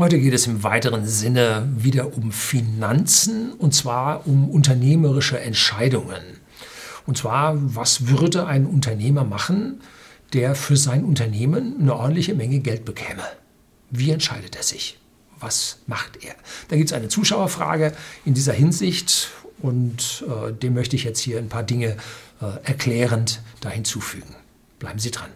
Heute geht es im weiteren Sinne wieder um Finanzen und zwar um unternehmerische Entscheidungen. Und zwar, was würde ein Unternehmer machen, der für sein Unternehmen eine ordentliche Menge Geld bekäme? Wie entscheidet er sich? Was macht er? Da gibt es eine Zuschauerfrage in dieser Hinsicht und äh, dem möchte ich jetzt hier ein paar Dinge äh, erklärend da hinzufügen. Bleiben Sie dran.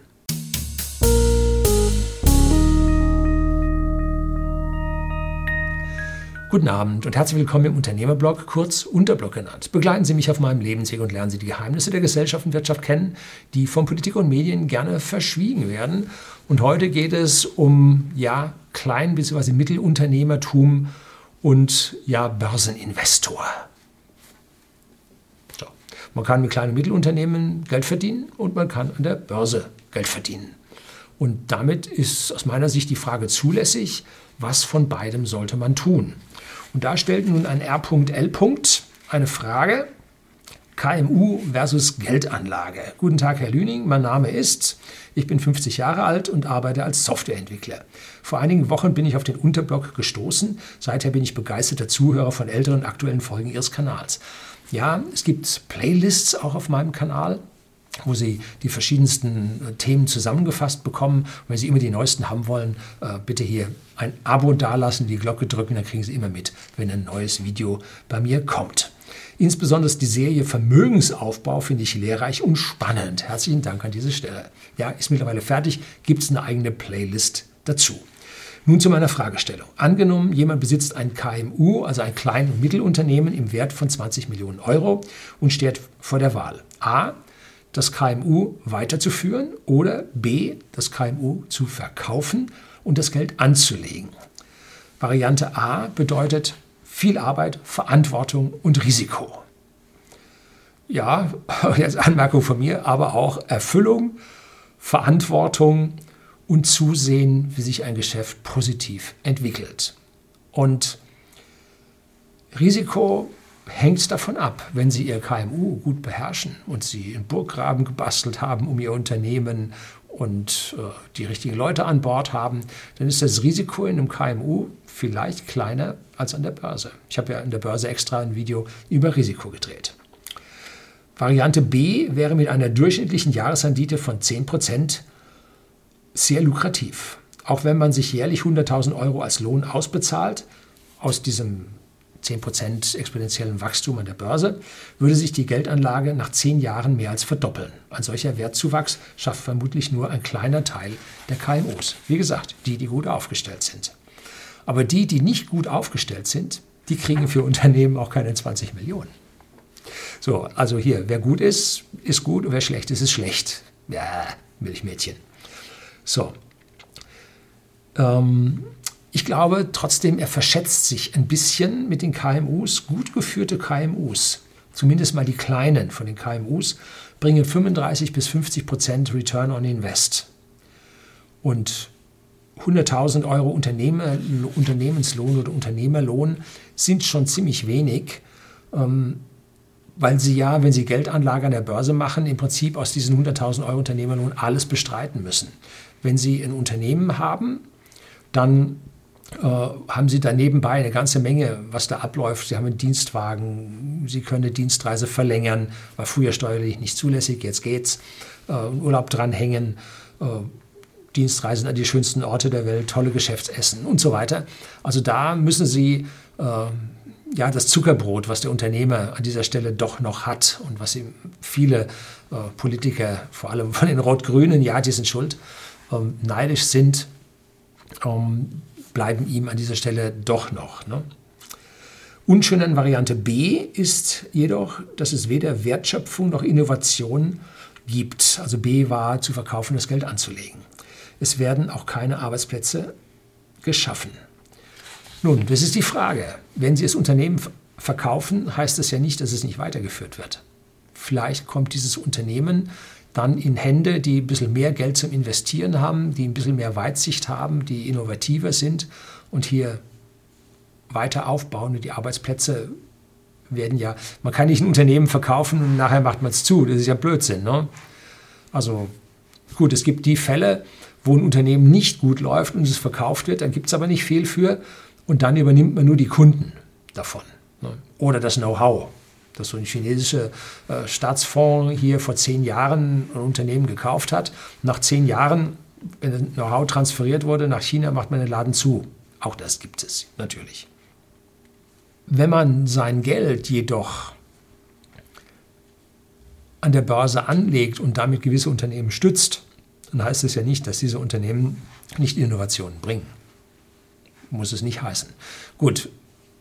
Guten Abend und herzlich willkommen im Unternehmerblog, kurz Unterblog genannt. Begleiten Sie mich auf meinem Lebensweg und lernen Sie die Geheimnisse der Gesellschaft und Wirtschaft kennen, die von Politik und Medien gerne verschwiegen werden. Und heute geht es um ja Klein- bzw. Mittelunternehmertum und ja Börseninvestor. So. Man kann mit kleinen Mittelunternehmen Geld verdienen und man kann an der Börse Geld verdienen. Und damit ist aus meiner Sicht die Frage zulässig, was von beidem sollte man tun? Und da stellt nun ein R.L. eine Frage. KMU versus Geldanlage. Guten Tag, Herr Lüning. Mein Name ist, ich bin 50 Jahre alt und arbeite als Softwareentwickler. Vor einigen Wochen bin ich auf den Unterblog gestoßen. Seither bin ich begeisterter Zuhörer von älteren aktuellen Folgen Ihres Kanals. Ja, es gibt Playlists auch auf meinem Kanal wo Sie die verschiedensten äh, Themen zusammengefasst bekommen. Und wenn Sie immer die neuesten haben wollen, äh, bitte hier ein Abo dalassen, die Glocke drücken, dann kriegen Sie immer mit, wenn ein neues Video bei mir kommt. Insbesondere die Serie Vermögensaufbau finde ich lehrreich und spannend. Herzlichen Dank an diese Stelle. Ja, ist mittlerweile fertig, gibt es eine eigene Playlist dazu. Nun zu meiner Fragestellung. Angenommen, jemand besitzt ein KMU, also ein Klein- und Mittelunternehmen im Wert von 20 Millionen Euro und steht vor der Wahl. A das KMU weiterzuführen oder B, das KMU zu verkaufen und das Geld anzulegen. Variante A bedeutet viel Arbeit, Verantwortung und Risiko. Ja, jetzt Anmerkung von mir, aber auch Erfüllung, Verantwortung und Zusehen, wie sich ein Geschäft positiv entwickelt. Und Risiko hängt davon ab, wenn Sie Ihr KMU gut beherrschen und Sie einen Burggraben gebastelt haben um Ihr Unternehmen und äh, die richtigen Leute an Bord haben, dann ist das Risiko in einem KMU vielleicht kleiner als an der Börse. Ich habe ja an der Börse extra ein Video über Risiko gedreht. Variante B wäre mit einer durchschnittlichen Jahresrendite von 10% sehr lukrativ. Auch wenn man sich jährlich 100.000 Euro als Lohn ausbezahlt, aus diesem 10% exponentiellen Wachstum an der Börse, würde sich die Geldanlage nach 10 Jahren mehr als verdoppeln. Ein solcher Wertzuwachs schafft vermutlich nur ein kleiner Teil der KMUs. Wie gesagt, die, die gut aufgestellt sind. Aber die, die nicht gut aufgestellt sind, die kriegen für Unternehmen auch keine 20 Millionen. So, also hier, wer gut ist, ist gut und wer schlecht ist, ist schlecht. Ja, Milchmädchen. So. Ähm, ich glaube trotzdem, er verschätzt sich ein bisschen mit den KMUs. Gut geführte KMUs, zumindest mal die kleinen von den KMUs, bringen 35 bis 50 Prozent Return on Invest. Und 100.000 Euro Unternehmer, Unternehmenslohn oder Unternehmerlohn sind schon ziemlich wenig, ähm, weil sie ja, wenn sie Geldanlage an der Börse machen, im Prinzip aus diesen 100.000 Euro Unternehmerlohn alles bestreiten müssen. Wenn sie ein Unternehmen haben, dann haben Sie da nebenbei eine ganze Menge, was da abläuft. Sie haben einen Dienstwagen, Sie können eine Dienstreise verlängern, war früher steuerlich nicht zulässig, jetzt geht's. Äh, Urlaub dranhängen, äh, Dienstreisen an die schönsten Orte der Welt, tolle Geschäftsessen und so weiter. Also da müssen Sie äh, ja, das Zuckerbrot, was der Unternehmer an dieser Stelle doch noch hat und was ihm viele äh, Politiker, vor allem von den Rot-Grünen, ja, die sind schuld, ähm, neidisch sind, ähm, bleiben ihm an dieser Stelle doch noch. Ne? Unschön an Variante B ist jedoch, dass es weder Wertschöpfung noch Innovation gibt. Also B war zu verkaufen, das Geld anzulegen. Es werden auch keine Arbeitsplätze geschaffen. Nun, das ist die Frage. Wenn Sie das Unternehmen verkaufen, heißt das ja nicht, dass es nicht weitergeführt wird. Vielleicht kommt dieses Unternehmen dann in Hände, die ein bisschen mehr Geld zum Investieren haben, die ein bisschen mehr Weitsicht haben, die innovativer sind und hier weiter aufbauen. Und die Arbeitsplätze werden ja, man kann nicht ein Unternehmen verkaufen und nachher macht man es zu. Das ist ja Blödsinn. Ne? Also gut, es gibt die Fälle, wo ein Unternehmen nicht gut läuft und es verkauft wird, dann gibt es aber nicht viel für und dann übernimmt man nur die Kunden davon. Ne? Oder das Know-how. Dass so ein chinesischer äh, Staatsfonds hier vor zehn Jahren ein Unternehmen gekauft hat. Nach zehn Jahren, wenn Know-how transferiert wurde nach China, macht man den Laden zu. Auch das gibt es natürlich. Wenn man sein Geld jedoch an der Börse anlegt und damit gewisse Unternehmen stützt, dann heißt es ja nicht, dass diese Unternehmen nicht Innovationen bringen. Muss es nicht heißen. Gut,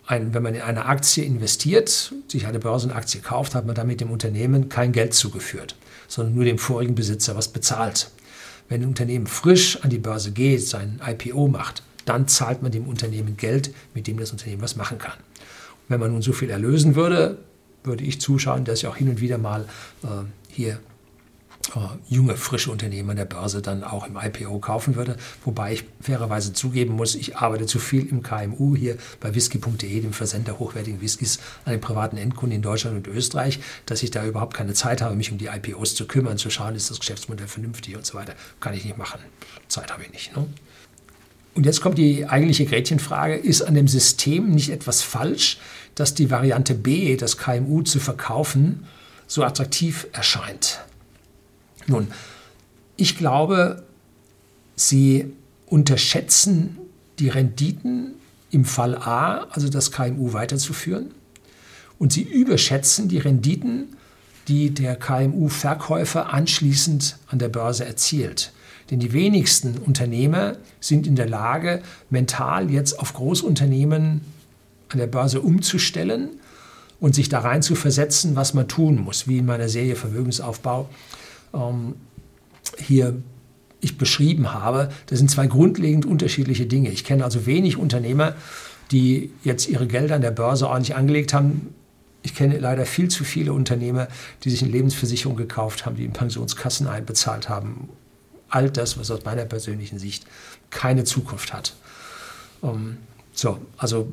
ein, wenn man in eine Aktie investiert, sich eine Börsenaktie kauft, hat man damit dem Unternehmen kein Geld zugeführt, sondern nur dem vorigen Besitzer was bezahlt. Wenn ein Unternehmen frisch an die Börse geht, sein IPO macht, dann zahlt man dem Unternehmen Geld, mit dem das Unternehmen was machen kann. Wenn man nun so viel erlösen würde, würde ich zuschauen, dass ich auch hin und wieder mal äh, hier junge, frische Unternehmen an der Börse dann auch im IPO kaufen würde. Wobei ich fairerweise zugeben muss, ich arbeite zu viel im KMU hier bei whisky.de, dem Versender hochwertigen Whiskys an den privaten Endkunden in Deutschland und Österreich, dass ich da überhaupt keine Zeit habe, mich um die IPOs zu kümmern, zu schauen, ist das Geschäftsmodell vernünftig und so weiter. Kann ich nicht machen. Zeit habe ich nicht. Ne? Und jetzt kommt die eigentliche Gretchenfrage, ist an dem System nicht etwas falsch, dass die Variante B, das KMU zu verkaufen, so attraktiv erscheint? Nun, ich glaube, Sie unterschätzen die Renditen im Fall A, also das KMU weiterzuführen, und Sie überschätzen die Renditen, die der KMU-Verkäufer anschließend an der Börse erzielt. Denn die wenigsten Unternehmer sind in der Lage, mental jetzt auf Großunternehmen an der Börse umzustellen und sich da rein zu versetzen, was man tun muss, wie in meiner Serie Vermögensaufbau ähm, hier ich beschrieben habe. Das sind zwei grundlegend unterschiedliche Dinge. Ich kenne also wenig Unternehmer, die jetzt ihre Gelder an der Börse ordentlich angelegt haben. Ich kenne leider viel zu viele Unternehmer, die sich eine Lebensversicherung gekauft haben, die in Pensionskassen einbezahlt haben all das, was aus meiner persönlichen Sicht keine Zukunft hat. Ähm, so, also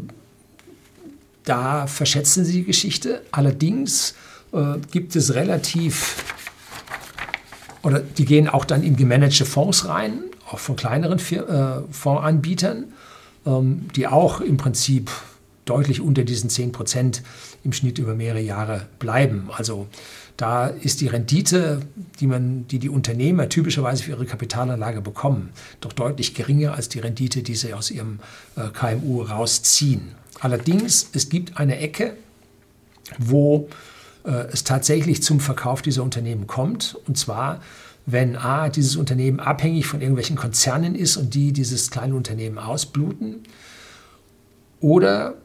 da verschätzen Sie die Geschichte. Allerdings äh, gibt es relativ, oder die gehen auch dann in gemanagte Fonds rein, auch von kleineren äh, Fondsanbietern, ähm, die auch im Prinzip deutlich unter diesen 10 Prozent im Schnitt über mehrere Jahre bleiben. Also da ist die Rendite, die, man, die die Unternehmer typischerweise für ihre Kapitalanlage bekommen, doch deutlich geringer als die Rendite, die sie aus ihrem äh, KMU rausziehen. Allerdings, es gibt eine Ecke, wo es tatsächlich zum Verkauf dieser Unternehmen kommt, und zwar wenn A, dieses Unternehmen abhängig von irgendwelchen Konzernen ist und die dieses kleine Unternehmen ausbluten, oder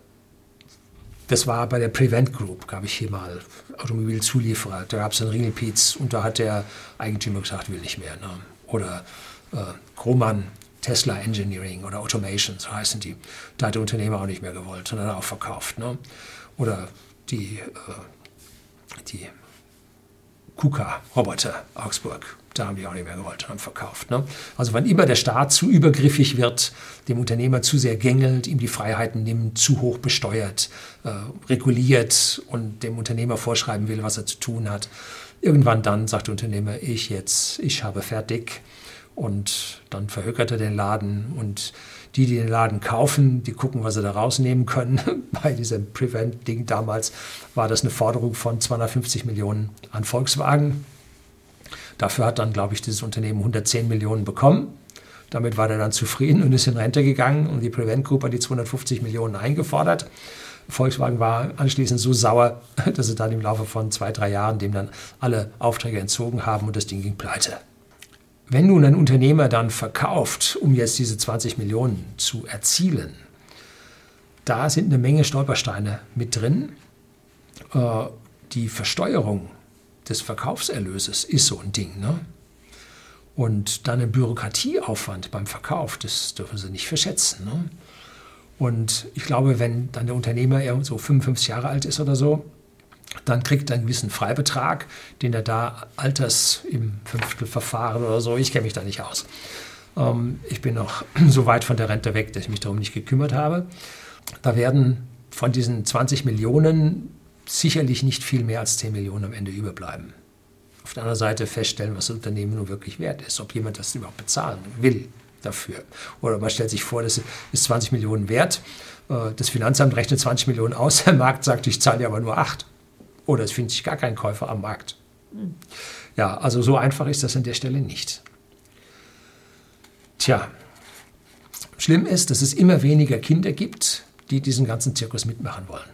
das war bei der Prevent Group, gab ich hier mal Automobilzulieferer. Da gab es einen Ringelpiez und da hat der Eigentümer gesagt, will nicht mehr. Ne? Oder äh, Kromann, Tesla Engineering oder Automation, so heißen die. Da hat der Unternehmer auch nicht mehr gewollt, sondern auch verkauft. Ne? Oder die, äh, die KUKA-Roboter Augsburg, da haben die auch nicht mehr gewollt und haben verkauft. Ne? Also wann immer der Staat zu übergriffig wird, dem Unternehmer zu sehr gängelt, ihm die Freiheiten nimmt, zu hoch besteuert, äh, reguliert und dem Unternehmer vorschreiben will, was er zu tun hat, irgendwann dann sagt der Unternehmer, ich jetzt, ich habe fertig und dann verhökert er den Laden und die, die den Laden kaufen, die gucken, was sie da rausnehmen können. Bei diesem Prevent-Ding damals war das eine Forderung von 250 Millionen an Volkswagen. Dafür hat dann, glaube ich, dieses Unternehmen 110 Millionen bekommen. Damit war er dann zufrieden und ist in Rente gegangen und die Prevent Group hat die 250 Millionen eingefordert. Volkswagen war anschließend so sauer, dass sie dann im Laufe von zwei, drei Jahren dem dann alle Aufträge entzogen haben und das Ding ging pleite. Wenn nun ein Unternehmer dann verkauft, um jetzt diese 20 Millionen zu erzielen, da sind eine Menge Stolpersteine mit drin. Äh, die Versteuerung des Verkaufserlöses ist so ein Ding. Ne? Und dann ein Bürokratieaufwand beim Verkauf, das dürfen Sie nicht verschätzen. Ne? Und ich glaube, wenn dann der Unternehmer so 55 Jahre alt ist oder so, dann kriegt er einen gewissen Freibetrag, den er da alters im Fünftelverfahren oder so, ich kenne mich da nicht aus. Ähm, ich bin noch so weit von der Rente weg, dass ich mich darum nicht gekümmert habe. Da werden von diesen 20 Millionen sicherlich nicht viel mehr als 10 Millionen am Ende überbleiben. Auf der anderen Seite feststellen, was das Unternehmen nun wirklich wert ist, ob jemand das überhaupt bezahlen will dafür. Oder man stellt sich vor, das ist 20 Millionen wert. Äh, das Finanzamt rechnet 20 Millionen aus, der Markt sagt, ich zahle dir aber nur 8. Oder es findet sich gar kein Käufer am Markt. Ja, also so einfach ist das an der Stelle nicht. Tja, schlimm ist, dass es immer weniger Kinder gibt, die diesen ganzen Zirkus mitmachen wollen.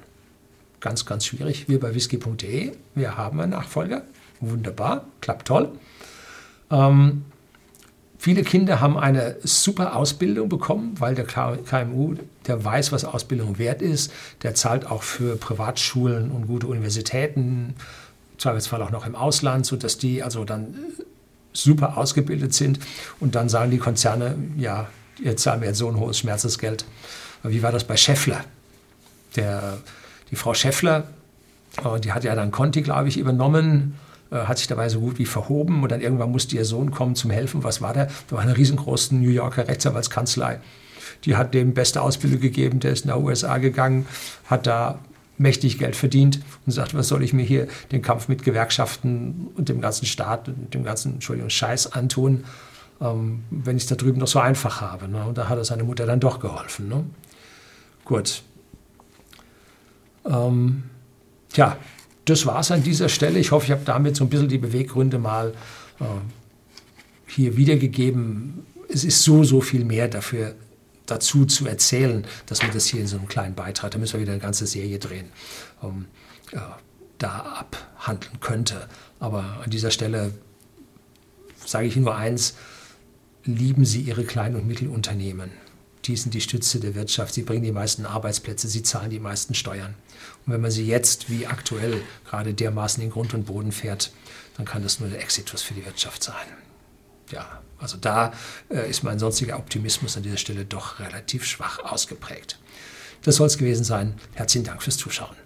Ganz, ganz schwierig. Wir bei whisky.de, wir haben einen Nachfolger. Wunderbar, klappt toll. Ähm, viele Kinder haben eine super Ausbildung bekommen, weil der KMU, der weiß, was Ausbildung wert ist. Der zahlt auch für Privatschulen und gute Universitäten, Zweifelsfall auch noch im Ausland, sodass die also dann super ausgebildet sind. Und dann sagen die Konzerne, ja, ihr zahlt mir jetzt so ein hohes Schmerzensgeld. Wie war das bei Scheffler? Der die Frau Schäffler, äh, die hat ja dann Conti, glaube ich, übernommen, äh, hat sich dabei so gut wie verhoben und dann irgendwann musste ihr Sohn kommen zum Helfen. Was war der? Da war eine riesengroße New Yorker Rechtsanwaltskanzlei. Die hat dem beste Ausbildung gegeben, der ist nach USA gegangen, hat da mächtig Geld verdient und sagt, was soll ich mir hier den Kampf mit Gewerkschaften und dem ganzen Staat und dem ganzen, Entschuldigung, Scheiß antun, ähm, wenn ich es da drüben noch so einfach habe. Ne? Und da hat er seine Mutter dann doch geholfen. Ne? Gut, ähm, tja, das war es an dieser Stelle. Ich hoffe, ich habe damit so ein bisschen die Beweggründe mal äh, hier wiedergegeben. Es ist so, so viel mehr dafür dazu zu erzählen, dass man das hier in so einem kleinen Beitrag, da müssen wir wieder eine ganze Serie drehen, ähm, äh, da abhandeln könnte. Aber an dieser Stelle sage ich Ihnen nur eins, lieben Sie Ihre kleinen und Mittelunternehmen die sind die Stütze der Wirtschaft, sie bringen die meisten Arbeitsplätze, sie zahlen die meisten Steuern. Und wenn man sie jetzt, wie aktuell, gerade dermaßen in Grund und Boden fährt, dann kann das nur der Exitus für die Wirtschaft sein. Ja, also da äh, ist mein sonstiger Optimismus an dieser Stelle doch relativ schwach ausgeprägt. Das soll es gewesen sein. Herzlichen Dank fürs Zuschauen.